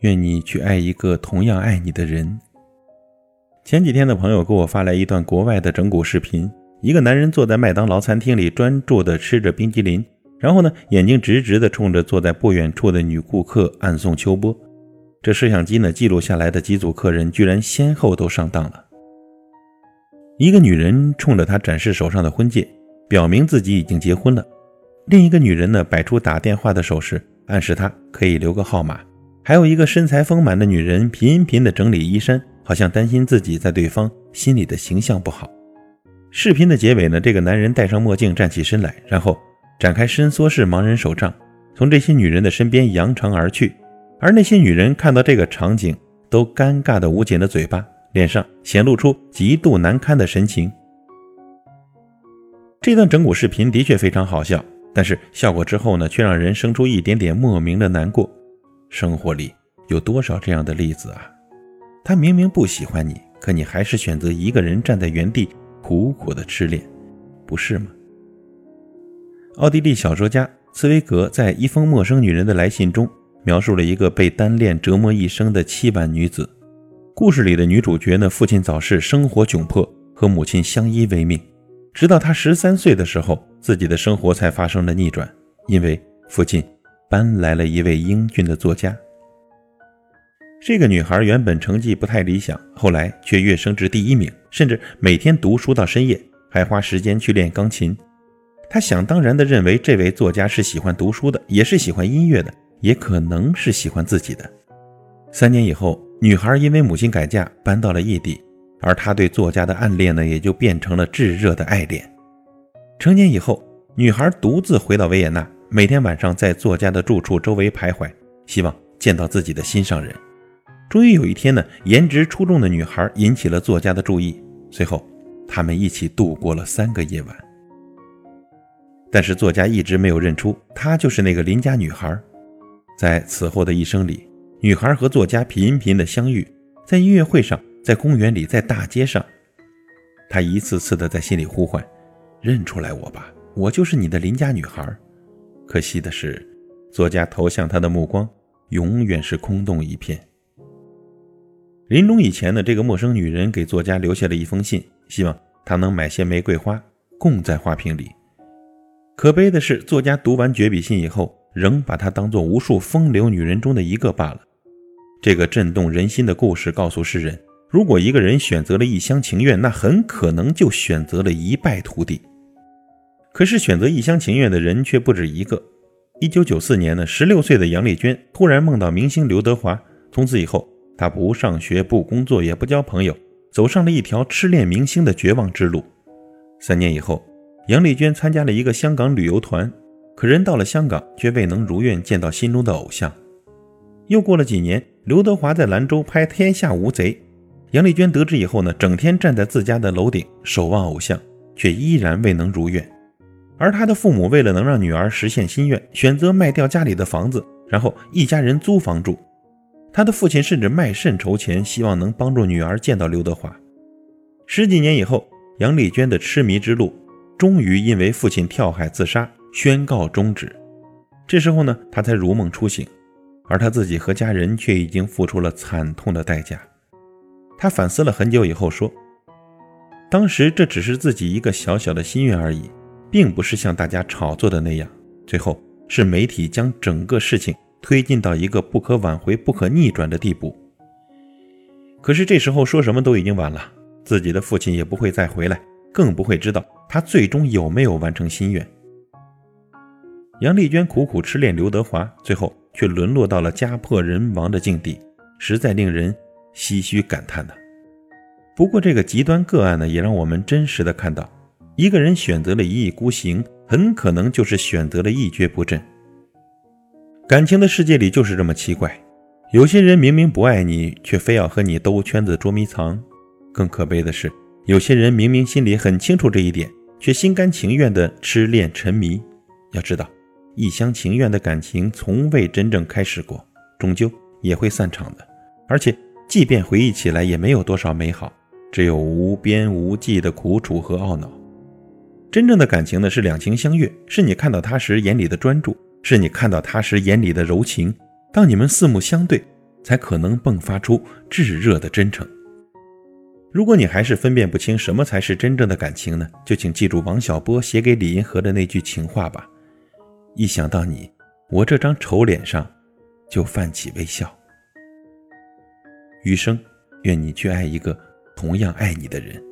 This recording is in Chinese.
愿你去爱一个同样爱你的人。前几天的朋友给我发来一段国外的整蛊视频，一个男人坐在麦当劳餐厅里，专注地吃着冰激凌，然后呢，眼睛直直地冲着坐在不远处的女顾客暗送秋波。这摄像机呢记录下来的几组客人，居然先后都上当了。一个女人冲着他展示手上的婚戒，表明自己已经结婚了；另一个女人呢，摆出打电话的手势，暗示他可以留个号码。还有一个身材丰满的女人频频地整理衣衫，好像担心自己在对方心里的形象不好。视频的结尾呢，这个男人戴上墨镜站起身来，然后展开伸缩式盲人手杖，从这些女人的身边扬长而去。而那些女人看到这个场景，都尴尬的捂紧了嘴巴，脸上显露出极度难堪的神情。这段整蛊视频的确非常好笑，但是效果之后呢，却让人生出一点点莫名的难过。生活里有多少这样的例子啊？他明明不喜欢你，可你还是选择一个人站在原地苦苦的痴恋，不是吗？奥地利小说家茨威格在一封陌生女人的来信中，描述了一个被单恋折磨一生的凄婉女子。故事里的女主角呢，父亲早逝，生活窘迫，和母亲相依为命。直到她十三岁的时候，自己的生活才发生了逆转，因为父亲。搬来了一位英俊的作家。这个女孩原本成绩不太理想，后来却跃升至第一名，甚至每天读书到深夜，还花时间去练钢琴。她想当然地认为这位作家是喜欢读书的，也是喜欢音乐的，也可能是喜欢自己的。三年以后，女孩因为母亲改嫁搬到了异地，而她对作家的暗恋呢，也就变成了炙热的爱恋。成年以后，女孩独自回到维也纳。每天晚上在作家的住处周围徘徊，希望见到自己的心上人。终于有一天呢，颜值出众的女孩引起了作家的注意。随后，他们一起度过了三个夜晚。但是作家一直没有认出她就是那个邻家女孩。在此后的一生里，女孩和作家频频的相遇，在音乐会上，在公园里，在大街上，她一次次的在心里呼唤：“认出来我吧，我就是你的邻家女孩。”可惜的是，作家投向他的目光永远是空洞一片。临终以前呢，这个陌生女人给作家留下了一封信，希望他能买些玫瑰花供在花瓶里。可悲的是，作家读完绝笔信以后，仍把她当做无数风流女人中的一个罢了。这个震动人心的故事告诉世人：如果一个人选择了一厢情愿，那很可能就选择了一败涂地。可是选择一厢情愿的人却不止一个。一九九四年呢，十六岁的杨丽娟突然梦到明星刘德华，从此以后，她不上学、不工作、也不交朋友，走上了一条痴恋明星的绝望之路。三年以后，杨丽娟参加了一个香港旅游团，可人到了香港却未能如愿见到心中的偶像。又过了几年，刘德华在兰州拍《天下无贼》，杨丽娟得知以后呢，整天站在自家的楼顶守望偶像，却依然未能如愿。而他的父母为了能让女儿实现心愿，选择卖掉家里的房子，然后一家人租房住。他的父亲甚至卖肾筹钱，希望能帮助女儿见到刘德华。十几年以后，杨丽娟的痴迷之路终于因为父亲跳海自杀宣告终止。这时候呢，她才如梦初醒，而她自己和家人却已经付出了惨痛的代价。她反思了很久以后说：“当时这只是自己一个小小的心愿而已。”并不是像大家炒作的那样，最后是媒体将整个事情推进到一个不可挽回、不可逆转的地步。可是这时候说什么都已经晚了，自己的父亲也不会再回来，更不会知道他最终有没有完成心愿。杨丽娟苦苦痴恋刘德华，最后却沦落到了家破人亡的境地，实在令人唏嘘感叹呐。不过这个极端个案呢，也让我们真实的看到。一个人选择了一意孤行，很可能就是选择了一蹶不振。感情的世界里就是这么奇怪，有些人明明不爱你，却非要和你兜圈子捉迷藏；更可悲的是，有些人明明心里很清楚这一点，却心甘情愿的痴恋沉迷。要知道，一厢情愿的感情从未真正开始过，终究也会散场的。而且，即便回忆起来，也没有多少美好，只有无边无际的苦楚和懊恼。真正的感情呢，是两情相悦，是你看到他时眼里的专注，是你看到他时眼里的柔情。当你们四目相对，才可能迸发出炙热的真诚。如果你还是分辨不清什么才是真正的感情呢？就请记住王小波写给李银河的那句情话吧：一想到你，我这张丑脸上就泛起微笑。余生，愿你去爱一个同样爱你的人。